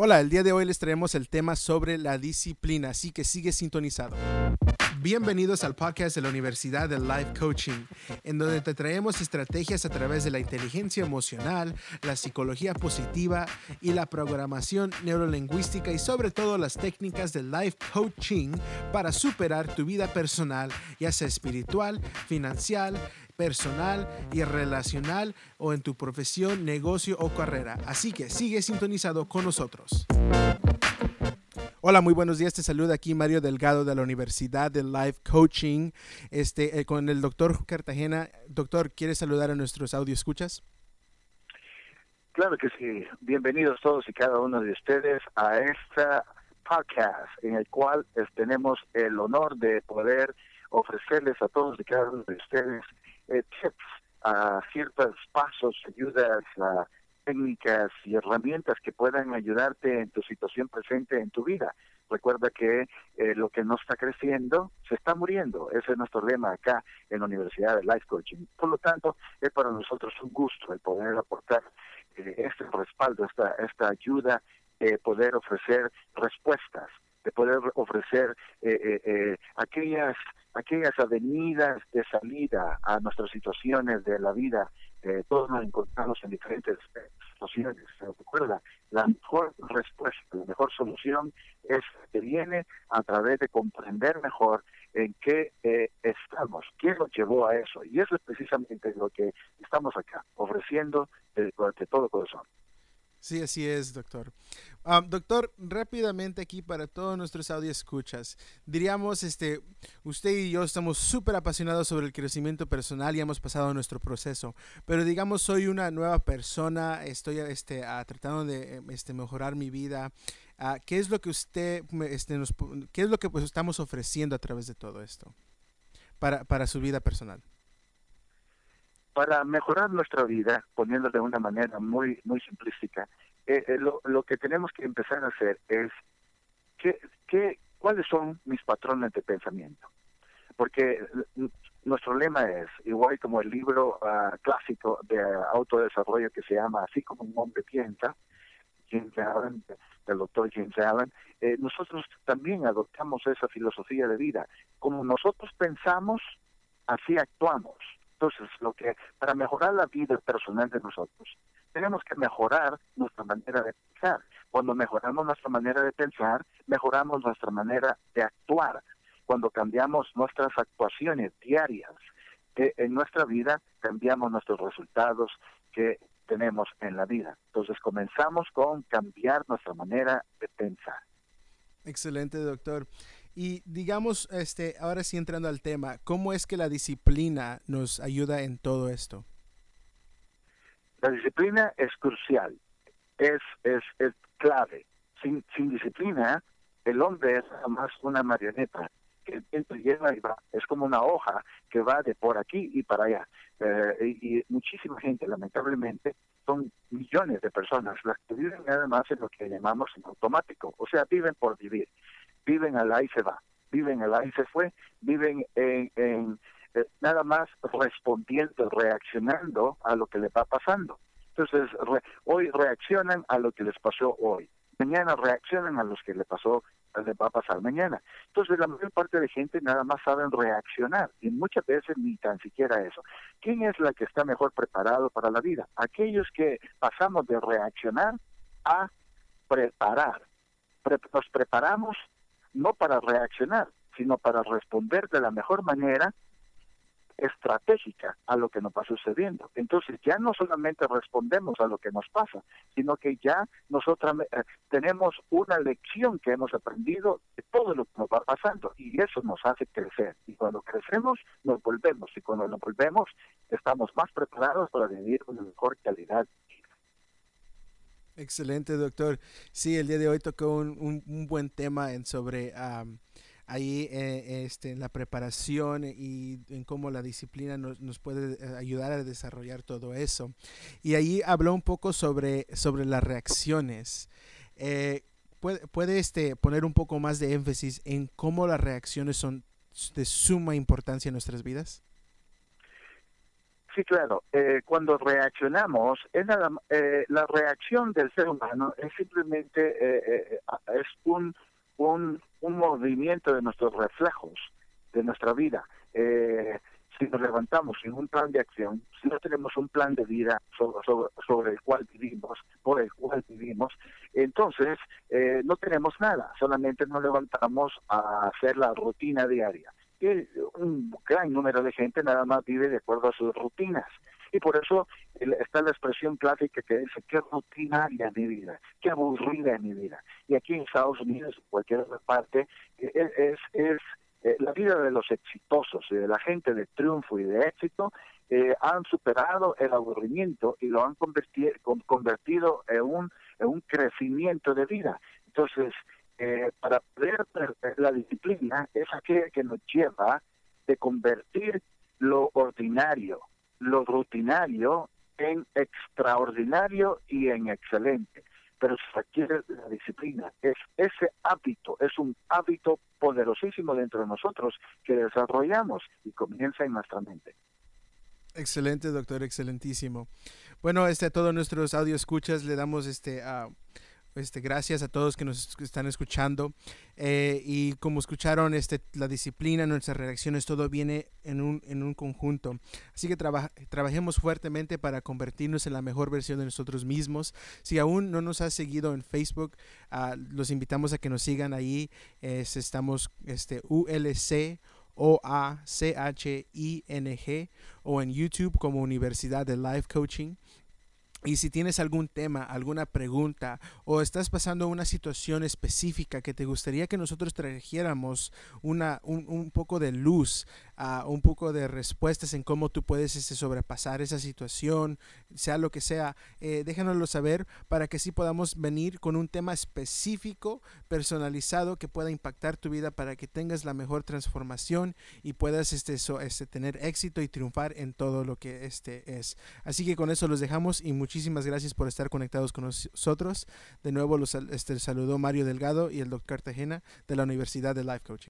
Hola, el día de hoy les traemos el tema sobre la disciplina, así que sigue sintonizado. Bienvenidos al podcast de la Universidad de Life Coaching, en donde te traemos estrategias a través de la inteligencia emocional, la psicología positiva y la programación neurolingüística y sobre todo las técnicas de life coaching para superar tu vida personal, ya sea espiritual, financiera, personal y relacional o en tu profesión, negocio o carrera. Así que sigue sintonizado con nosotros. Hola, muy buenos días. Te saluda aquí Mario Delgado de la Universidad de Life Coaching este, eh, con el doctor Cartagena. Doctor, ¿quieres saludar a nuestros audio escuchas? Claro que sí. Bienvenidos todos y cada uno de ustedes a esta podcast en el cual tenemos el honor de poder ofrecerles a todos y cada uno de ustedes eh, tips, a ciertos pasos, ayudas, a técnicas y herramientas que puedan ayudarte en tu situación presente en tu vida. Recuerda que eh, lo que no está creciendo se está muriendo. Ese es nuestro lema acá en la Universidad de Life Coaching. Por lo tanto, es para nosotros un gusto el poder aportar eh, este respaldo, esta, esta ayuda, de poder ofrecer respuestas, de poder ofrecer aquellas aquellas avenidas de salida a nuestras situaciones de la vida. Eh, todos nos encontramos en diferentes situaciones. Recuerda, la mejor respuesta, la mejor solución es que viene a través de comprender mejor en qué eh, estamos, qué nos llevó a eso. Y eso es precisamente lo que estamos acá, ofreciendo de todo corazón. Sí, así es, doctor. doctor, rápidamente aquí para todos nuestros audio escuchas, diríamos, este, usted y yo estamos súper apasionados sobre el crecimiento personal y hemos pasado nuestro proceso, pero digamos, soy una nueva persona, estoy este, tratando de este, mejorar mi vida. Ah, ¿Qué es lo que usted, este, nos, qué es lo que pues, estamos ofreciendo a través de todo esto para, para su vida personal? Para mejorar nuestra vida, poniéndolo de una manera muy muy simplística, eh, eh, lo, lo, que tenemos que empezar a hacer es qué, qué, cuáles son mis patrones de pensamiento. Porque nuestro lema es, igual como el libro uh, clásico de autodesarrollo que se llama Así como un hombre piensa, James Allen, del doctor James Allen, eh, nosotros también adoptamos esa filosofía de vida. Como nosotros pensamos, así actuamos. Entonces, lo que para mejorar la vida personal de nosotros, tenemos que mejorar nuestra manera de pensar. Cuando mejoramos nuestra manera de pensar, mejoramos nuestra manera de actuar. Cuando cambiamos nuestras actuaciones diarias en nuestra vida, cambiamos nuestros resultados que tenemos en la vida. Entonces comenzamos con cambiar nuestra manera de pensar. Excelente, doctor. Y digamos, este, ahora sí entrando al tema, ¿cómo es que la disciplina nos ayuda en todo esto? La disciplina es crucial, es, es, es clave. Sin, sin disciplina, el hombre es más una marioneta que lleva y va. Es como una hoja que va de por aquí y para allá. Eh, y, muchísima gente, lamentablemente, son millones de personas las que viven nada más en lo que llamamos automático. O sea, viven por vivir viven al ahí se va, viven al ahí se fue, viven en, en eh, nada más respondiendo, reaccionando a lo que le va pasando. Entonces, hoy reaccionan a lo que les pasó hoy. Mañana reaccionan a los que le pasó, les va a pasar mañana. Entonces, la mayor parte de gente nada más saben reaccionar y muchas veces ni tan siquiera eso. ¿Quién es la que está mejor preparado para la vida? Aquellos que pasamos de reaccionar a preparar. nos preparamos no para reaccionar, sino para responder de la mejor manera estratégica a lo que nos va sucediendo. Entonces ya no solamente respondemos a lo que nos pasa, sino que ya nosotros eh, tenemos una lección que hemos aprendido de todo lo que nos va pasando y eso nos hace crecer. Y cuando crecemos nos volvemos y cuando nos volvemos estamos más preparados para vivir una mejor calidad Excelente, doctor. Sí, el día de hoy tocó un, un, buen tema en sobre ahí eh, este, la preparación y en cómo la disciplina nos, nos, puede eh, ayudar a desarrollar todo eso. Y ahí habló un poco sobre, sobre las reacciones. Eh, ¿Puede, puede este, poner un poco más de énfasis en cómo las reacciones son de suma importancia en nuestras vidas? Sí, claro. Eh, cuando reaccionamos, es nada, eh, la reacción del ser humano es simplemente eh, es un, un, un movimiento de nuestros reflejos, de nuestra vida. si nos levantamos sin un plan de acción, si no tenemos un plan de vida sobre, sobre, sobre el cual vivimos, por el cual vivimos, entonces no tenemos nada, solamente nos levantamos a hacer la rutina diaria que un gran número de gente nada más vive de acuerdo a sus rutinas. Y por eso está la expresión clásica que dice, qué rutinaria mi vida, qué aburrida mi vida. Y aquí en Estados Unidos, en cualquier otra parte, e, es, es, eh, la vida de los exitosos, de la gente de triunfo y de éxito, eh, han superado el aburrimiento y lo han convertido, convertido en, un, en un crecimiento de vida. Entonces, eh, para poder la disciplina es aquella que nos lleva de convertir lo ordinario, lo rutinario en extraordinario y en excelente. Pero se requiere la disciplina. Es ese hábito, es un hábito poderosísimo dentro de nosotros que desarrollamos y comienza en nuestra mente. Excelente, doctor, excelentísimo. Bueno, este a todos nuestros audio escuchas le damos este a este, gracias a todos que nos están escuchando. Eh, y como escucharon, este, la disciplina, nuestras reacciones, todo viene en un, en un conjunto. Así que trabajemos fuertemente para convertirnos en la mejor versión de nosotros mismos. Si aún no nos has seguido en Facebook, uh, los invitamos a que nos sigan ahí. estamos este, ULC. O A C H I N G o en YouTube como Universidad de Life Coaching. Y si tienes algún tema, alguna pregunta o estás pasando una situación específica que te gustaría que nosotros trajéramos una, un, un poco de luz un poco de respuestas en cómo tú puedes este, sobrepasar esa situación, sea lo que sea, eh, déjanoslo saber para que así podamos venir con un tema específico, personalizado, que pueda impactar tu vida para que tengas la mejor transformación y puedas este, este, tener éxito y triunfar en todo lo que este es. Así que con eso los dejamos y muchísimas gracias por estar conectados con nosotros. De nuevo los este, saludó Mario Delgado y el doctor Cartagena de la Universidad de Life Coaching.